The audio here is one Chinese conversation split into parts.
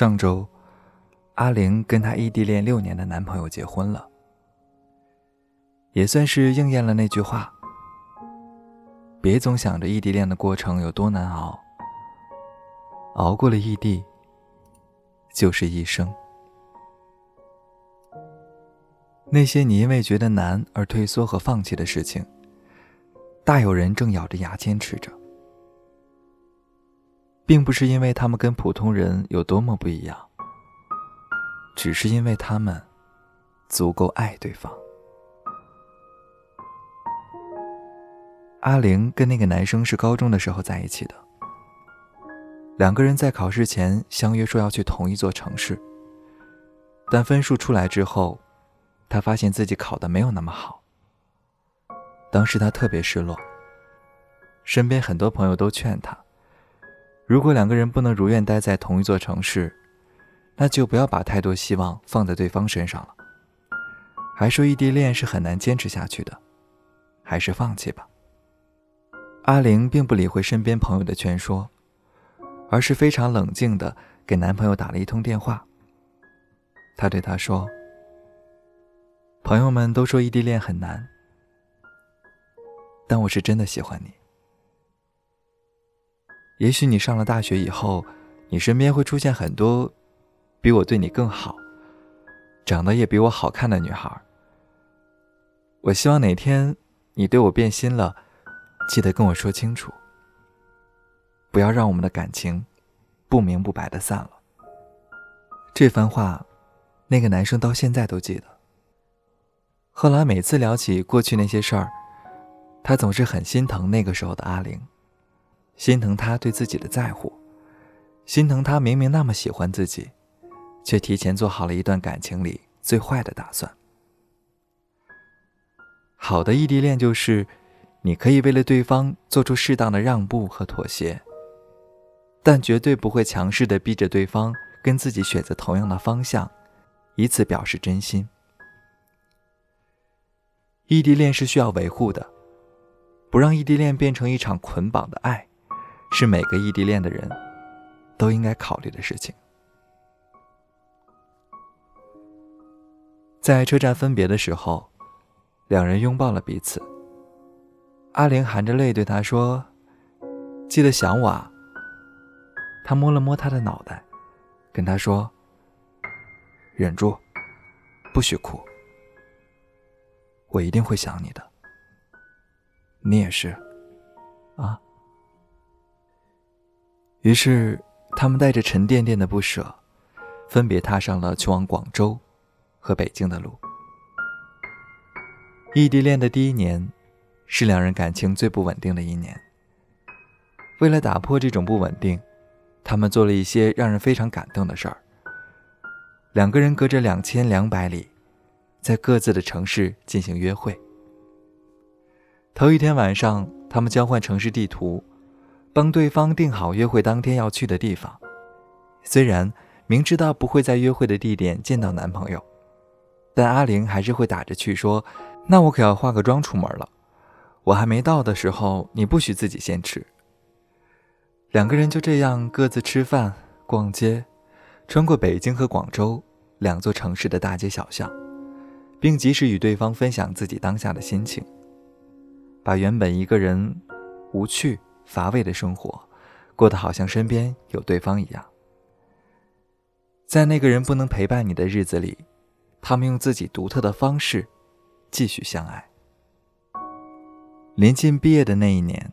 上周，阿玲跟她异地恋六年的男朋友结婚了，也算是应验了那句话：别总想着异地恋的过程有多难熬，熬过了异地，就是一生。那些你因为觉得难而退缩和放弃的事情，大有人正咬着牙坚持着。并不是因为他们跟普通人有多么不一样，只是因为他们足够爱对方。阿玲跟那个男生是高中的时候在一起的，两个人在考试前相约说要去同一座城市，但分数出来之后，他发现自己考的没有那么好。当时他特别失落，身边很多朋友都劝他。如果两个人不能如愿待在同一座城市，那就不要把太多希望放在对方身上了。还说异地恋是很难坚持下去的，还是放弃吧。阿玲并不理会身边朋友的劝说，而是非常冷静的给男朋友打了一通电话。她对他说：“朋友们都说异地恋很难，但我是真的喜欢你。”也许你上了大学以后，你身边会出现很多比我对你更好、长得也比我好看的女孩。我希望哪天你对我变心了，记得跟我说清楚，不要让我们的感情不明不白的散了。这番话，那个男生到现在都记得。后来每次聊起过去那些事儿，他总是很心疼那个时候的阿玲。心疼他对自己的在乎，心疼他明明那么喜欢自己，却提前做好了一段感情里最坏的打算。好的异地恋就是，你可以为了对方做出适当的让步和妥协，但绝对不会强势的逼着对方跟自己选择同样的方向，以此表示真心。异地恋是需要维护的，不让异地恋变成一场捆绑的爱。是每个异地恋的人都应该考虑的事情。在车站分别的时候，两人拥抱了彼此。阿玲含着泪对他说：“记得想我啊。”他摸了摸他的脑袋，跟他说：“忍住，不许哭。我一定会想你的。你也是，啊。”于是，他们带着沉甸甸的不舍，分别踏上了去往广州和北京的路。异地恋的第一年，是两人感情最不稳定的一年。为了打破这种不稳定，他们做了一些让人非常感动的事儿。两个人隔着两千两百里，在各自的城市进行约会。头一天晚上，他们交换城市地图。帮对方定好约会当天要去的地方，虽然明知道不会在约会的地点见到男朋友，但阿玲还是会打着趣说：“那我可要化个妆出门了。我还没到的时候，你不许自己先吃。”两个人就这样各自吃饭、逛街，穿过北京和广州两座城市的大街小巷，并及时与对方分享自己当下的心情，把原本一个人无趣。乏味的生活，过得好像身边有对方一样。在那个人不能陪伴你的日子里，他们用自己独特的方式继续相爱。临近毕业的那一年，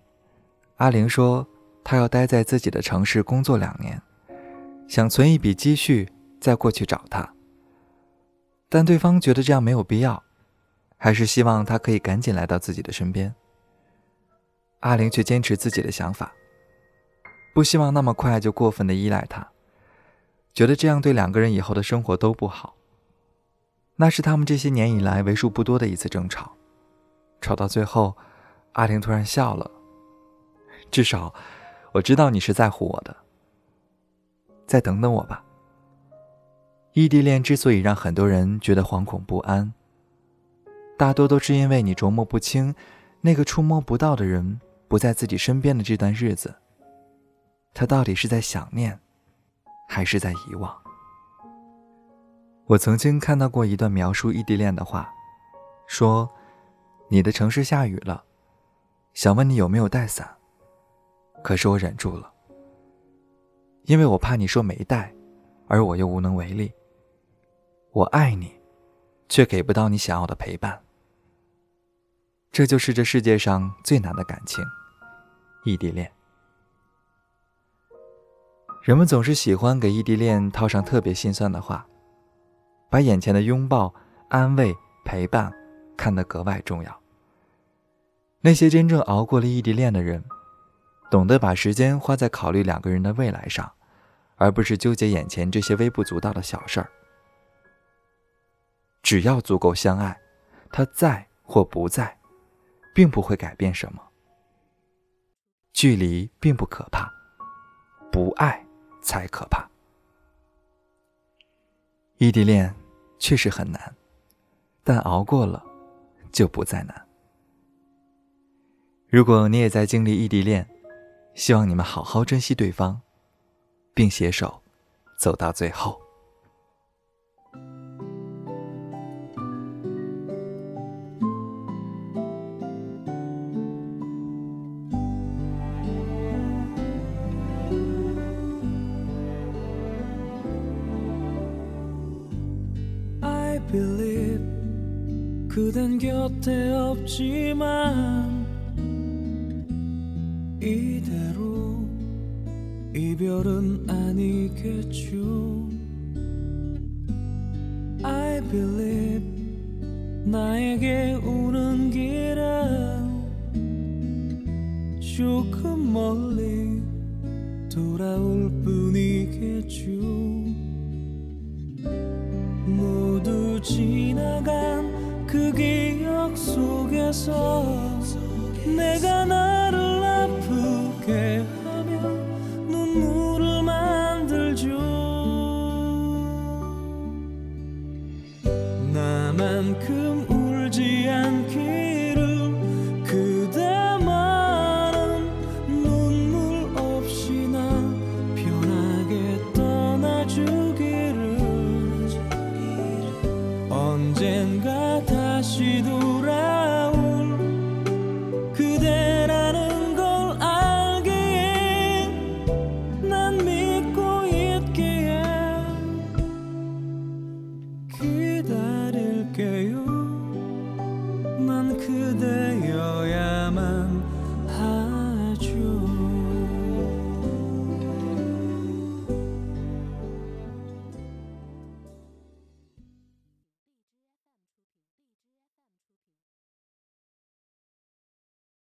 阿玲说她要待在自己的城市工作两年，想存一笔积蓄再过去找他。但对方觉得这样没有必要，还是希望他可以赶紧来到自己的身边。阿玲却坚持自己的想法，不希望那么快就过分的依赖他，觉得这样对两个人以后的生活都不好。那是他们这些年以来为数不多的一次争吵，吵到最后，阿玲突然笑了。至少，我知道你是在乎我的。再等等我吧。异地恋之所以让很多人觉得惶恐不安，大多都是因为你琢磨不清，那个触摸不到的人。不在自己身边的这段日子，他到底是在想念，还是在遗忘？我曾经看到过一段描述异地恋的话，说：“你的城市下雨了，想问你有没有带伞，可是我忍住了，因为我怕你说没带，而我又无能为力。我爱你，却给不到你想要的陪伴。这就是这世界上最难的感情——异地恋。人们总是喜欢给异地恋套上特别心酸的话。”把眼前的拥抱、安慰、陪伴看得格外重要。那些真正熬过了异地恋的人，懂得把时间花在考虑两个人的未来上，而不是纠结眼前这些微不足道的小事儿。只要足够相爱，他在或不在，并不会改变什么。距离并不可怕，不爱才可怕。异地恋确实很难，但熬过了就不再难。如果你也在经历异地恋，希望你们好好珍惜对方，并携手走到最后。 그댄 곁에 없지만 이대로 이별은 아니겠죠. I believe 나에게 우는 길은 조금 멀리 돌아올 뿐이겠죠. 모두 지나간 그 기억 속에서 내가 나